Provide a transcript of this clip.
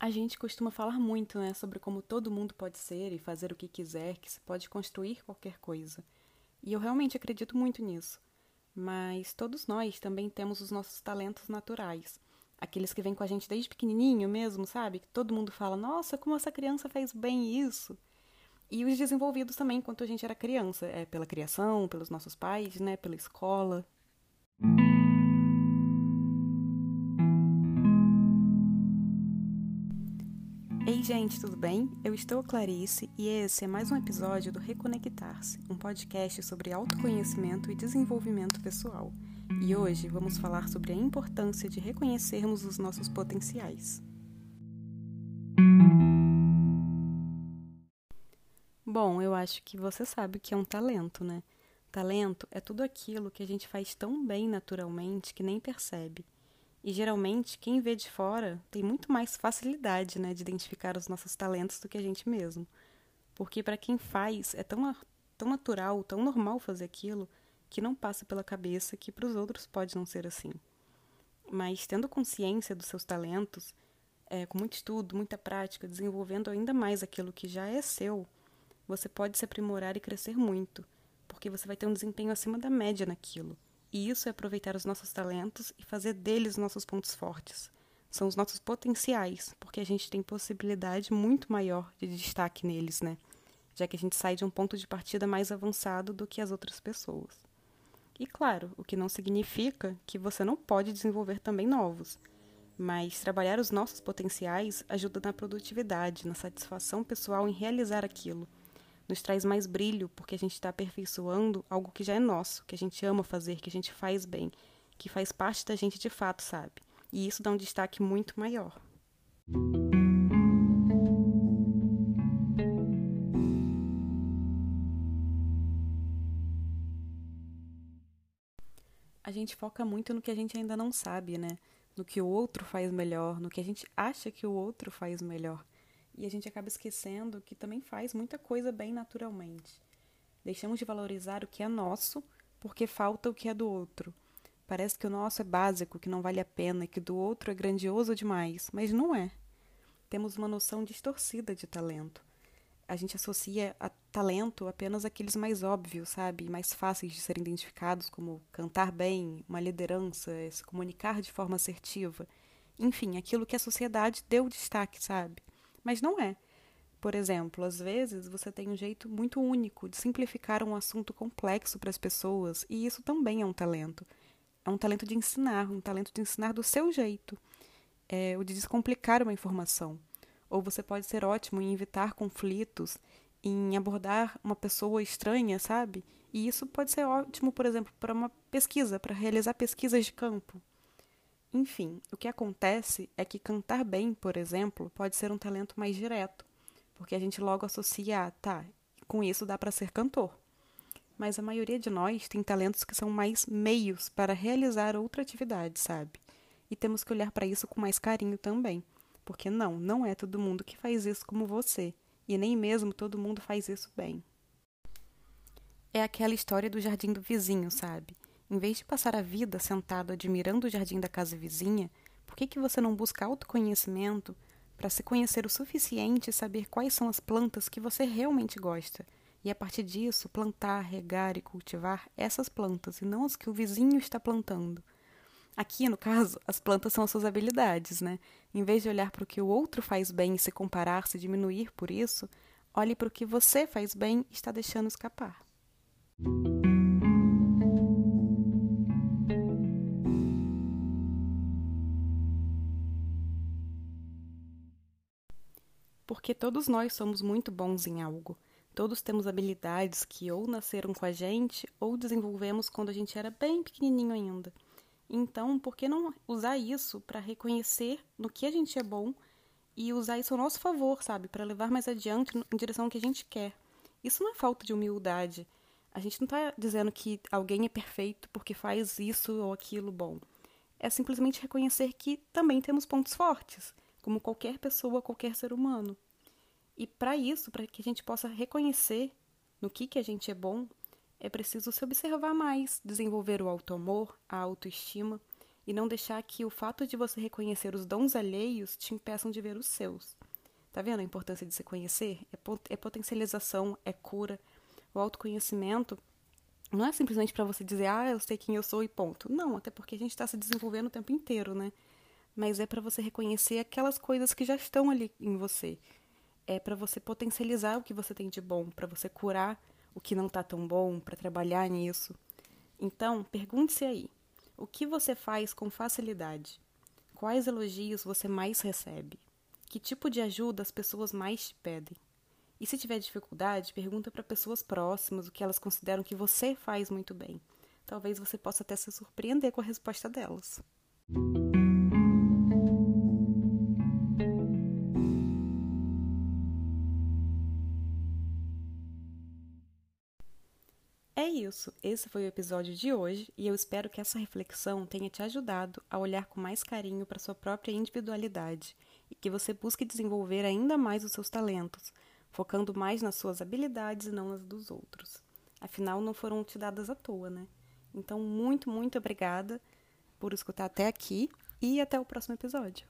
A gente costuma falar muito, né, sobre como todo mundo pode ser e fazer o que quiser, que se pode construir qualquer coisa. E eu realmente acredito muito nisso. Mas todos nós também temos os nossos talentos naturais. Aqueles que vêm com a gente desde pequenininho mesmo, sabe? Que todo mundo fala: "Nossa, como essa criança fez bem isso". E os desenvolvidos também enquanto a gente era criança, é pela criação, pelos nossos pais, né, pela escola. Gente, tudo bem? Eu estou Clarice e esse é mais um episódio do Reconectar-se, um podcast sobre autoconhecimento e desenvolvimento pessoal. E hoje vamos falar sobre a importância de reconhecermos os nossos potenciais. Bom, eu acho que você sabe que é um talento, né? Talento é tudo aquilo que a gente faz tão bem naturalmente que nem percebe. E geralmente, quem vê de fora tem muito mais facilidade né, de identificar os nossos talentos do que a gente mesmo. Porque para quem faz, é tão, tão natural, tão normal fazer aquilo, que não passa pela cabeça que para os outros pode não ser assim. Mas tendo consciência dos seus talentos, é, com muito estudo, muita prática, desenvolvendo ainda mais aquilo que já é seu, você pode se aprimorar e crescer muito, porque você vai ter um desempenho acima da média naquilo. E isso é aproveitar os nossos talentos e fazer deles nossos pontos fortes. São os nossos potenciais, porque a gente tem possibilidade muito maior de destaque neles, né? Já que a gente sai de um ponto de partida mais avançado do que as outras pessoas. E claro, o que não significa que você não pode desenvolver também novos. Mas trabalhar os nossos potenciais ajuda na produtividade, na satisfação pessoal em realizar aquilo nos traz mais brilho, porque a gente está aperfeiçoando algo que já é nosso, que a gente ama fazer, que a gente faz bem, que faz parte da gente de fato, sabe? E isso dá um destaque muito maior. A gente foca muito no que a gente ainda não sabe, né? No que o outro faz melhor, no que a gente acha que o outro faz melhor e a gente acaba esquecendo que também faz muita coisa bem naturalmente. Deixamos de valorizar o que é nosso porque falta o que é do outro. Parece que o nosso é básico, que não vale a pena, que do outro é grandioso demais, mas não é. Temos uma noção distorcida de talento. A gente associa a talento apenas aqueles mais óbvios, sabe? Mais fáceis de serem identificados, como cantar bem, uma liderança, se comunicar de forma assertiva. Enfim, aquilo que a sociedade deu destaque, sabe? Mas não é. Por exemplo, às vezes você tem um jeito muito único de simplificar um assunto complexo para as pessoas, e isso também é um talento. É um talento de ensinar, um talento de ensinar do seu jeito, é o de descomplicar uma informação. Ou você pode ser ótimo em evitar conflitos, em abordar uma pessoa estranha, sabe? E isso pode ser ótimo, por exemplo, para uma pesquisa, para realizar pesquisas de campo. Enfim, o que acontece é que cantar bem, por exemplo, pode ser um talento mais direto, porque a gente logo associa a, tá, com isso dá para ser cantor. Mas a maioria de nós tem talentos que são mais meios para realizar outra atividade, sabe? E temos que olhar para isso com mais carinho também, porque não, não é todo mundo que faz isso como você, e nem mesmo todo mundo faz isso bem. É aquela história do jardim do vizinho, sabe? Em vez de passar a vida sentado admirando o jardim da casa vizinha, por que, que você não busca autoconhecimento para se conhecer o suficiente e saber quais são as plantas que você realmente gosta? E a partir disso, plantar, regar e cultivar essas plantas e não as que o vizinho está plantando. Aqui, no caso, as plantas são as suas habilidades, né? Em vez de olhar para o que o outro faz bem e se comparar, se diminuir por isso, olhe para o que você faz bem e está deixando escapar. Porque todos nós somos muito bons em algo. Todos temos habilidades que ou nasceram com a gente ou desenvolvemos quando a gente era bem pequenininho ainda. Então, por que não usar isso para reconhecer no que a gente é bom e usar isso ao nosso favor, sabe? Para levar mais adiante em direção ao que a gente quer. Isso não é falta de humildade. A gente não está dizendo que alguém é perfeito porque faz isso ou aquilo bom. É simplesmente reconhecer que também temos pontos fortes como qualquer pessoa, qualquer ser humano. E para isso, para que a gente possa reconhecer no que, que a gente é bom, é preciso se observar mais, desenvolver o auto-amor, a autoestima e não deixar que o fato de você reconhecer os dons alheios te impeçam de ver os seus. Tá vendo a importância de se conhecer? É, pot é potencialização, é cura. O autoconhecimento não é simplesmente para você dizer, ah, eu sei quem eu sou e ponto. Não, até porque a gente está se desenvolvendo o tempo inteiro, né? Mas é para você reconhecer aquelas coisas que já estão ali em você. É para você potencializar o que você tem de bom, para você curar o que não está tão bom, para trabalhar nisso. Então, pergunte-se aí: o que você faz com facilidade? Quais elogios você mais recebe? Que tipo de ajuda as pessoas mais te pedem? E se tiver dificuldade, pergunta para pessoas próximas o que elas consideram que você faz muito bem. Talvez você possa até se surpreender com a resposta delas. Isso, esse foi o episódio de hoje e eu espero que essa reflexão tenha te ajudado a olhar com mais carinho para sua própria individualidade e que você busque desenvolver ainda mais os seus talentos focando mais nas suas habilidades e não nas dos outros. Afinal, não foram te dadas à toa, né? Então, muito, muito obrigada por escutar até aqui e até o próximo episódio.